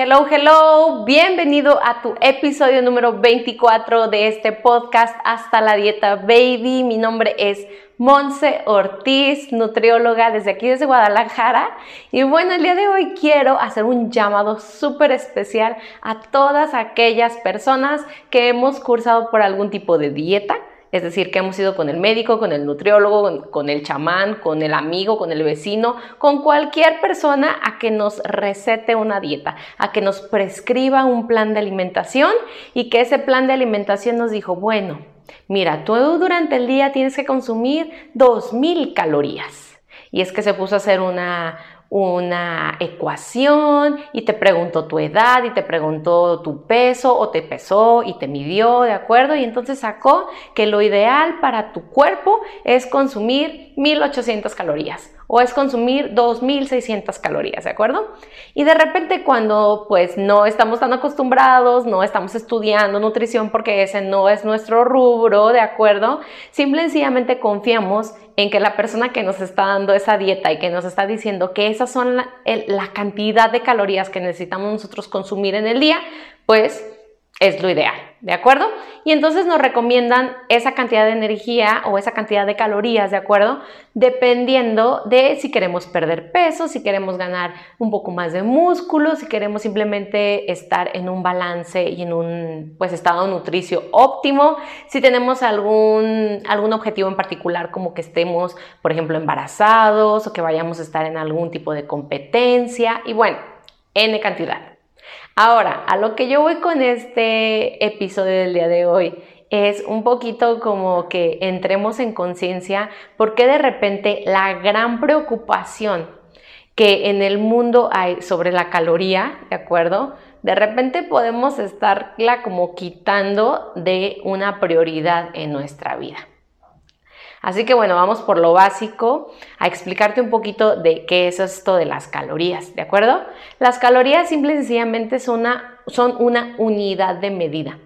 Hello, hello, bienvenido a tu episodio número 24 de este podcast Hasta la Dieta Baby. Mi nombre es Monse Ortiz, nutrióloga desde aquí, desde Guadalajara. Y bueno, el día de hoy quiero hacer un llamado súper especial a todas aquellas personas que hemos cursado por algún tipo de dieta es decir, que hemos ido con el médico, con el nutriólogo, con, el chamán, con el amigo, con el vecino, con cualquier persona a que nos recete una dieta, a que nos prescriba un plan de alimentación y que ese plan de alimentación nos dijo, bueno, mira, tú durante el día tienes que consumir 2.000 calorías. Y es que se puso a hacer una, una ecuación y te preguntó tu edad y te preguntó tu peso o te pesó y te midió, ¿de acuerdo? Y entonces sacó que lo ideal para tu cuerpo es consumir 1800 calorías o es consumir 2600 calorías, ¿de acuerdo? Y de repente cuando pues no estamos tan acostumbrados, no estamos estudiando nutrición porque ese no es nuestro rubro, ¿de acuerdo? Simple y sencillamente confiamos en que la persona que nos está dando esa dieta y que nos está diciendo que esas son la, la cantidad de calorías que necesitamos nosotros consumir en el día, pues es lo ideal, ¿de acuerdo? Y entonces nos recomiendan esa cantidad de energía o esa cantidad de calorías, ¿de acuerdo? Dependiendo de si queremos perder peso, si queremos ganar un poco más de músculo, si queremos simplemente estar en un balance y en un pues estado nutricio óptimo, si tenemos algún algún objetivo en particular como que estemos, por ejemplo, embarazados o que vayamos a estar en algún tipo de competencia y bueno, n cantidad. Ahora, a lo que yo voy con este episodio del día de hoy es un poquito como que entremos en conciencia porque de repente la gran preocupación que en el mundo hay sobre la caloría, ¿de acuerdo? De repente podemos estarla como quitando de una prioridad en nuestra vida. Así que bueno, vamos por lo básico a explicarte un poquito de qué es esto de las calorías, ¿de acuerdo? Las calorías simple y sencillamente son una, son una unidad de medida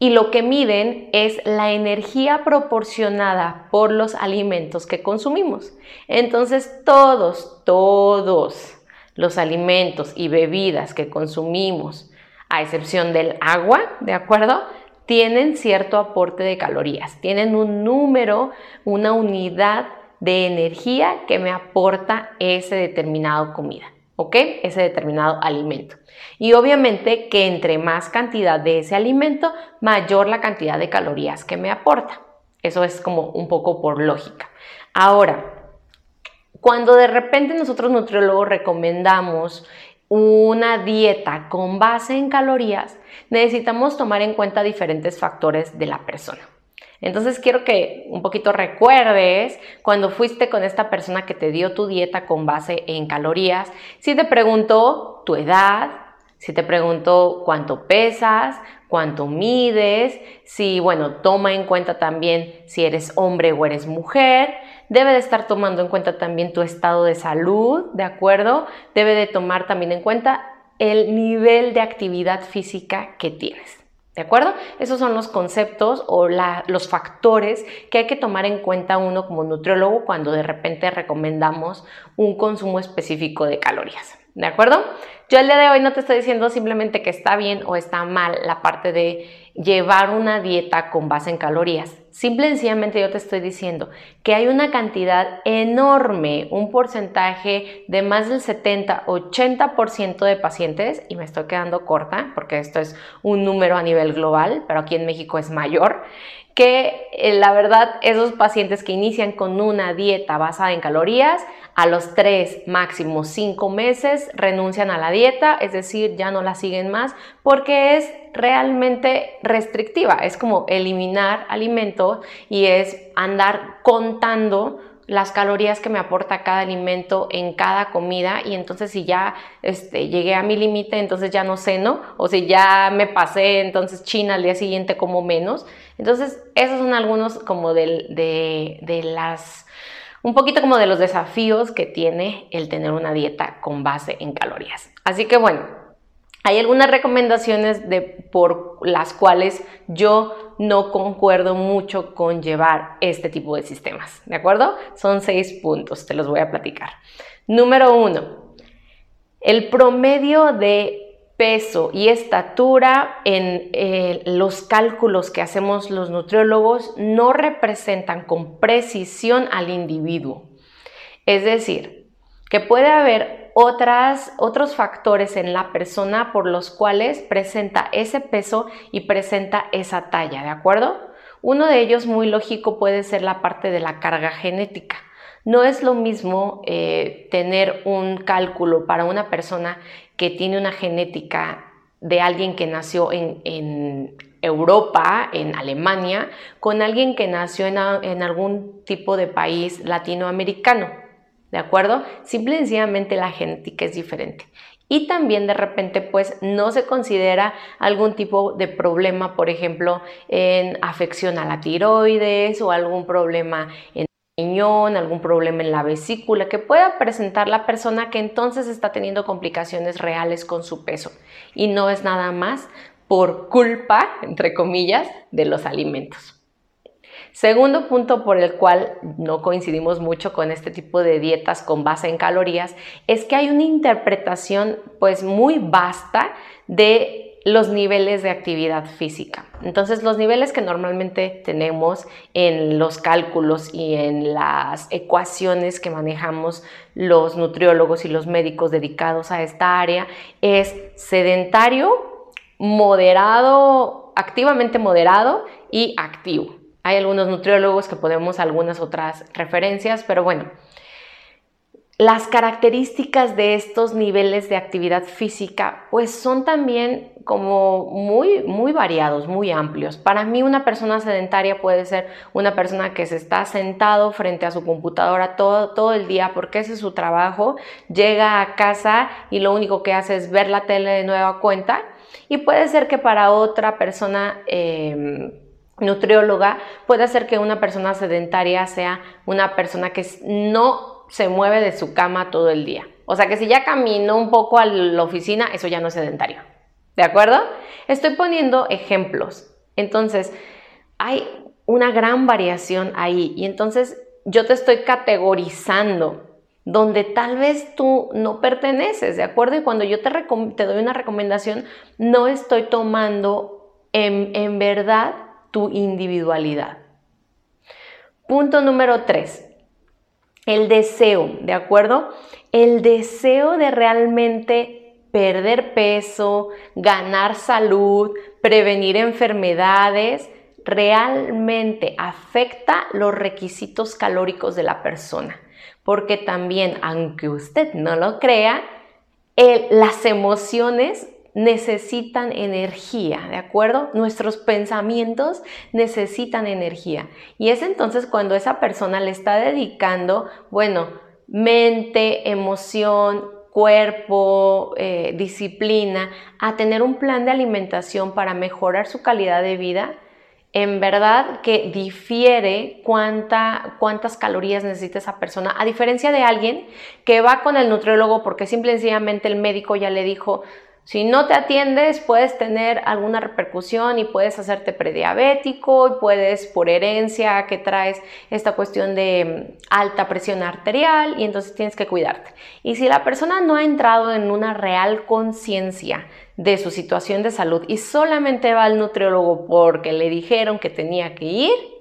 y lo que miden es la energía proporcionada por los alimentos que consumimos. Entonces todos, todos los alimentos y bebidas que consumimos, a excepción del agua, ¿de acuerdo? Tienen cierto aporte de calorías, tienen un número, una unidad de energía que me aporta ese determinado comida, ¿ok? Ese determinado alimento. Y obviamente que entre más cantidad de ese alimento, mayor la cantidad de calorías que me aporta. Eso es como un poco por lógica. Ahora, cuando de repente nosotros nutriólogos recomendamos una dieta con base en calorías, necesitamos tomar en cuenta diferentes factores de la persona. Entonces quiero que un poquito recuerdes cuando fuiste con esta persona que te dio tu dieta con base en calorías, si te preguntó tu edad, si te preguntó cuánto pesas, cuánto mides, si, bueno, toma en cuenta también si eres hombre o eres mujer, debe de estar tomando en cuenta también tu estado de salud, ¿de acuerdo? Debe de tomar también en cuenta el nivel de actividad física que tienes. ¿De acuerdo? Esos son los conceptos o los factores que hay que tomar en cuenta uno como nutriólogo cuando de repente recomendamos un consumo específico de calorías. ¿De acuerdo? Yo el día de hoy no te estoy diciendo simplemente que está bien o está mal la parte de llevar una dieta con base en calorías. Simple sencillamente yo te estoy diciendo que hay una cantidad enorme, un porcentaje de más del 70-80% de pacientes, y me estoy quedando corta porque esto es un número a nivel global, pero aquí en México es mayor, que eh, la verdad esos pacientes que inician con una dieta basada en calorías, a los 3, máximo 5 meses renuncian a la dieta, es decir, ya no la siguen más porque es realmente restrictiva, es como eliminar alimentos y es andar contando las calorías que me aporta cada alimento en cada comida y entonces si ya este, llegué a mi límite, entonces ya no ceno o si ya me pasé, entonces China al día siguiente como menos. Entonces esos son algunos como de, de, de las, un poquito como de los desafíos que tiene el tener una dieta con base en calorías. Así que bueno, hay algunas recomendaciones de, por las cuales yo no concuerdo mucho con llevar este tipo de sistemas, ¿de acuerdo? Son seis puntos, te los voy a platicar. Número uno, el promedio de peso y estatura en eh, los cálculos que hacemos los nutriólogos no representan con precisión al individuo. Es decir, que puede haber otras, otros factores en la persona por los cuales presenta ese peso y presenta esa talla, ¿de acuerdo? Uno de ellos muy lógico puede ser la parte de la carga genética. No es lo mismo eh, tener un cálculo para una persona que tiene una genética de alguien que nació en, Europa, en Alemania, con alguien que nació en algún tipo de país latinoamericano. ¿De acuerdo? Simple y sencillamente la genética es diferente. Y también de repente pues no se considera algún tipo de problema, por ejemplo, en afección a la tiroides o algún problema en algún problema en la vesícula que pueda presentar la persona que entonces está teniendo complicaciones reales con su peso. Y no es nada más por culpa, entre comillas, de los alimentos. Segundo punto por el cual no coincidimos mucho con este tipo de dietas con base en calorías es que hay una interpretación pues muy vasta de los niveles de actividad física. Entonces, los niveles que normalmente tenemos en los cálculos y en las ecuaciones que manejamos los nutriólogos y los médicos dedicados a esta área es sedentario, moderado, activamente moderado y activo. Hay algunos nutriólogos que ponemos algunas otras referencias, pero bueno, las características de estos niveles de actividad física pues son también como muy muy variados, muy amplios. Para mí una persona sedentaria puede ser una persona que se está sentado frente a su computadora todo, todo el día porque ese es su trabajo, llega a casa y lo único que hace es ver la tele de nueva cuenta y puede ser que para otra persona eh, nutrióloga puede hacer que una persona sedentaria sea una persona que no se mueve de su cama todo el día. O sea que si ya caminó un poco a la oficina, eso ya no es sedentario. ¿De acuerdo? Estoy poniendo ejemplos. Entonces, hay una gran variación ahí y entonces yo te estoy categorizando donde tal vez tú no perteneces, ¿de acuerdo? Y cuando yo te, te doy una recomendación, no estoy tomando en, en verdad tu individualidad. Punto número tres, el deseo, ¿de acuerdo? El deseo de realmente perder peso, ganar salud, prevenir enfermedades, realmente afecta los requisitos calóricos de la persona. Porque también, aunque usted no lo crea, las emociones necesitan energía, ¿de acuerdo? Nuestros pensamientos necesitan energía. Y es entonces cuando esa persona le está dedicando, bueno, mente, emoción, cuerpo, eh, disciplina, a tener un plan de alimentación para mejorar su calidad de vida, en verdad que difiere cuánta, cuántas calorías necesita esa persona, a diferencia de alguien que va con el nutriólogo porque simple y sencillamente el médico ya le dijo, si no te atiendes, puedes tener alguna repercusión y puedes hacerte prediabético y puedes por herencia que traes esta cuestión de mm, alta presión arterial y entonces tienes que cuidarte. Y si la persona no ha entrado en una real conciencia de su situación de salud y solamente va al nutriólogo porque le dijeron que tenía que ir,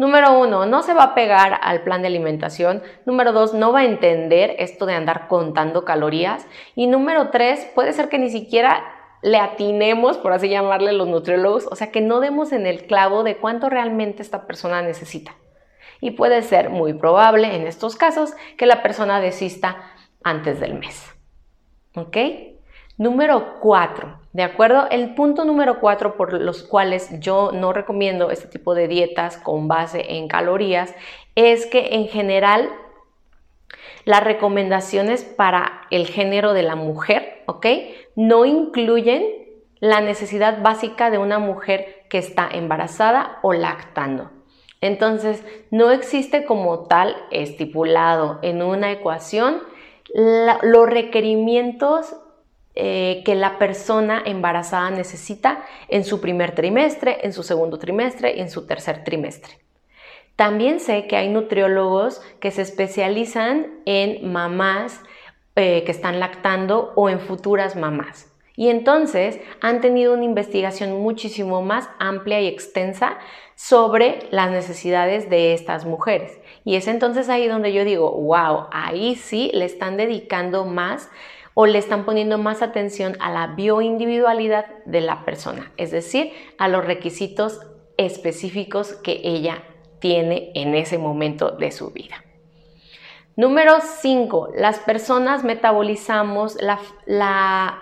Número uno, no se va a pegar al plan de alimentación. Número dos, no va a entender esto de andar contando calorías. Y número tres, puede ser que ni siquiera le atinemos, por así llamarle los nutriólogos, o sea, que no demos en el clavo de cuánto realmente esta persona necesita. Y puede ser muy probable en estos casos que la persona desista antes del mes. ¿Ok? Número 4, ¿de acuerdo? El punto número 4 por los cuales yo no recomiendo este tipo de dietas con base en calorías es que en general las recomendaciones para el género de la mujer, ¿ok? No incluyen la necesidad básica de una mujer que está embarazada o lactando. Entonces, no existe como tal estipulado en una ecuación los requerimientos eh, que la persona embarazada necesita en su primer trimestre, en su segundo trimestre y en su tercer trimestre. También sé que hay nutriólogos que se especializan en mamás eh, que están lactando o en futuras mamás. Y entonces han tenido una investigación muchísimo más amplia y extensa sobre las necesidades de estas mujeres. Y es entonces ahí donde yo digo, wow, ahí sí le están dedicando más o le están poniendo más atención a la bioindividualidad de la persona, es decir, a los requisitos específicos que ella tiene en ese momento de su vida. Número 5. Las personas metabolizamos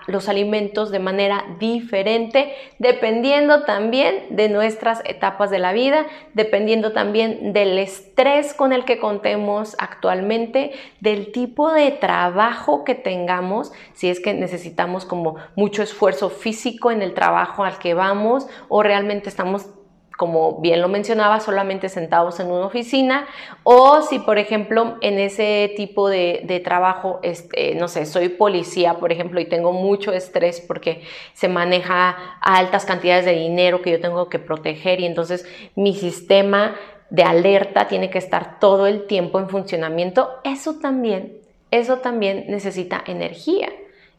los alimentos de manera diferente dependiendo también de nuestras etapas de la vida, dependiendo también del estrés con el que contemos actualmente, del tipo de trabajo que tengamos, si es que necesitamos como mucho esfuerzo físico en el trabajo al que vamos o realmente estamos como bien lo mencionaba, solamente sentados en una oficina, o si, por ejemplo, en ese tipo de, trabajo, este, no sé, soy policía, por ejemplo, y tengo mucho estrés porque se maneja altas cantidades de dinero que yo tengo que proteger y entonces mi sistema de alerta tiene que estar todo el tiempo en funcionamiento, eso también, eso también necesita energía.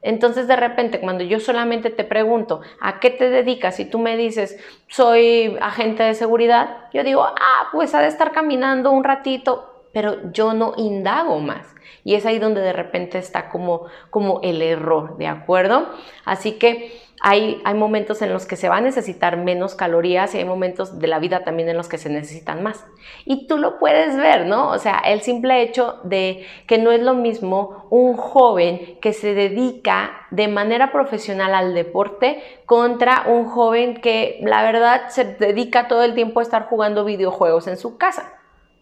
Entonces de repente cuando yo solamente te pregunto a qué te dedicas y tú me dices soy agente de seguridad, yo digo, ah, pues ha de estar caminando un ratito, pero yo no indago más. Y es ahí donde de repente está como, como el error, ¿de acuerdo? Así que hay, momentos en los que se va a necesitar menos calorías y hay momentos de la vida también en los que se necesitan más. Y tú lo puedes ver, ¿no? O sea, el simple hecho de que no es lo mismo un joven que se dedica de manera profesional al deporte contra un joven que la verdad se dedica todo el tiempo a estar jugando videojuegos en su casa.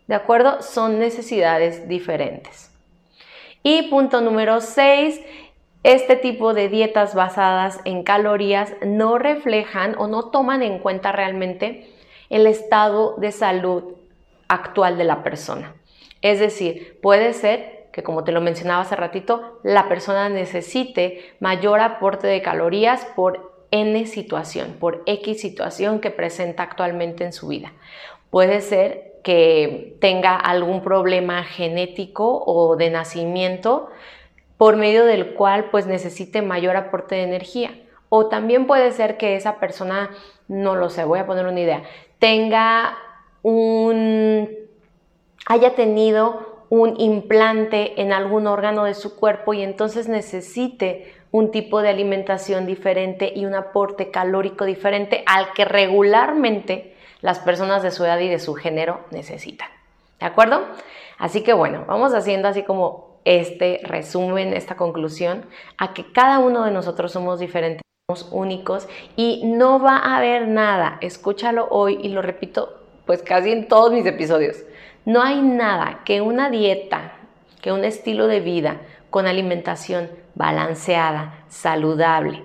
¿De acuerdo? Son necesidades diferentes. Y punto número 6 este tipo de dietas basadas en calorías no reflejan o no toman en cuenta realmente el estado de salud actual de la persona. Es decir, puede ser que como te lo mencionaba hace ratito, la persona necesite mayor aporte de calorías por N situación, por X situación que presenta actualmente en su vida. Puede ser que tenga algún problema genético o de nacimiento por medio del cual pues necesite mayor aporte de energía. O también puede ser que esa persona, no lo sé, voy a poner una idea, tenga un, haya tenido un implante en algún órgano de su cuerpo y entonces necesite un tipo de alimentación diferente y un aporte calórico diferente al que regularmente las personas de su edad y de su género necesitan. ¿De acuerdo? Así que bueno, vamos haciendo así como este resumen, esta conclusión, a que cada uno de nosotros somos diferentes, somos únicos y no va a haber nada, escúchalo hoy y lo repito pues casi en todos mis episodios, no hay nada que una dieta, que un estilo de vida con alimentación balanceada, saludable,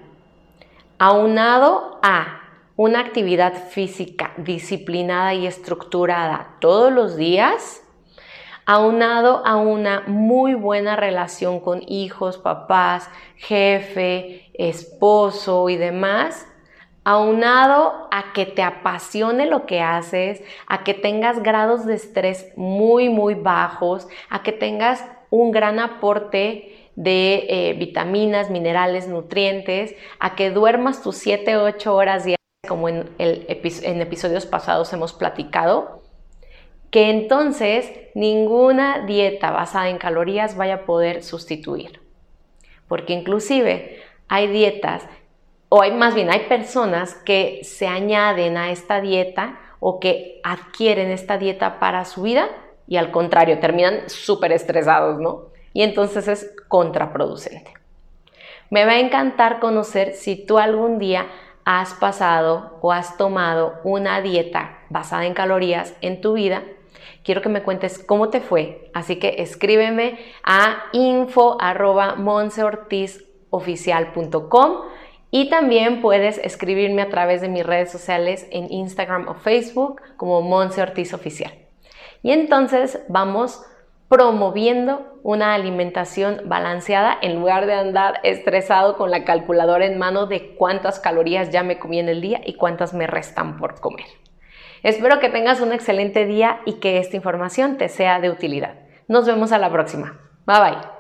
aunado a una actividad física disciplinada y estructurada todos los días, aunado a una muy buena relación con hijos, papás, jefe, esposo y demás, aunado a que te apasione lo que haces, a que tengas grados de estrés muy, muy bajos, a que tengas un gran aporte de eh, vitaminas, minerales, nutrientes, a que duermas tus 7, 8 horas diarias, como en, en episodios pasados hemos platicado, que entonces ninguna dieta basada en calorías vaya a poder sustituir. Porque inclusive hay dietas, o hay más bien hay personas que se añaden a esta dieta o que adquieren esta dieta para su vida y al contrario, terminan súper estresados, ¿no? Y entonces es contraproducente. Me va a encantar conocer si tú algún día has pasado o has tomado una dieta basada en calorías en tu vida. Quiero que me cuentes cómo te fue, así que escríbeme a info@monseortizoficial.com y también puedes escribirme a través de mis redes sociales en Instagram o Facebook como Monse Ortiz Oficial. Y entonces vamos promoviendo una alimentación balanceada en lugar de andar estresado con la calculadora en mano de cuántas calorías ya me comí en el día y cuántas me restan por comer. Espero que tengas un excelente día y que esta información te sea de utilidad. Nos vemos a la próxima. Bye bye.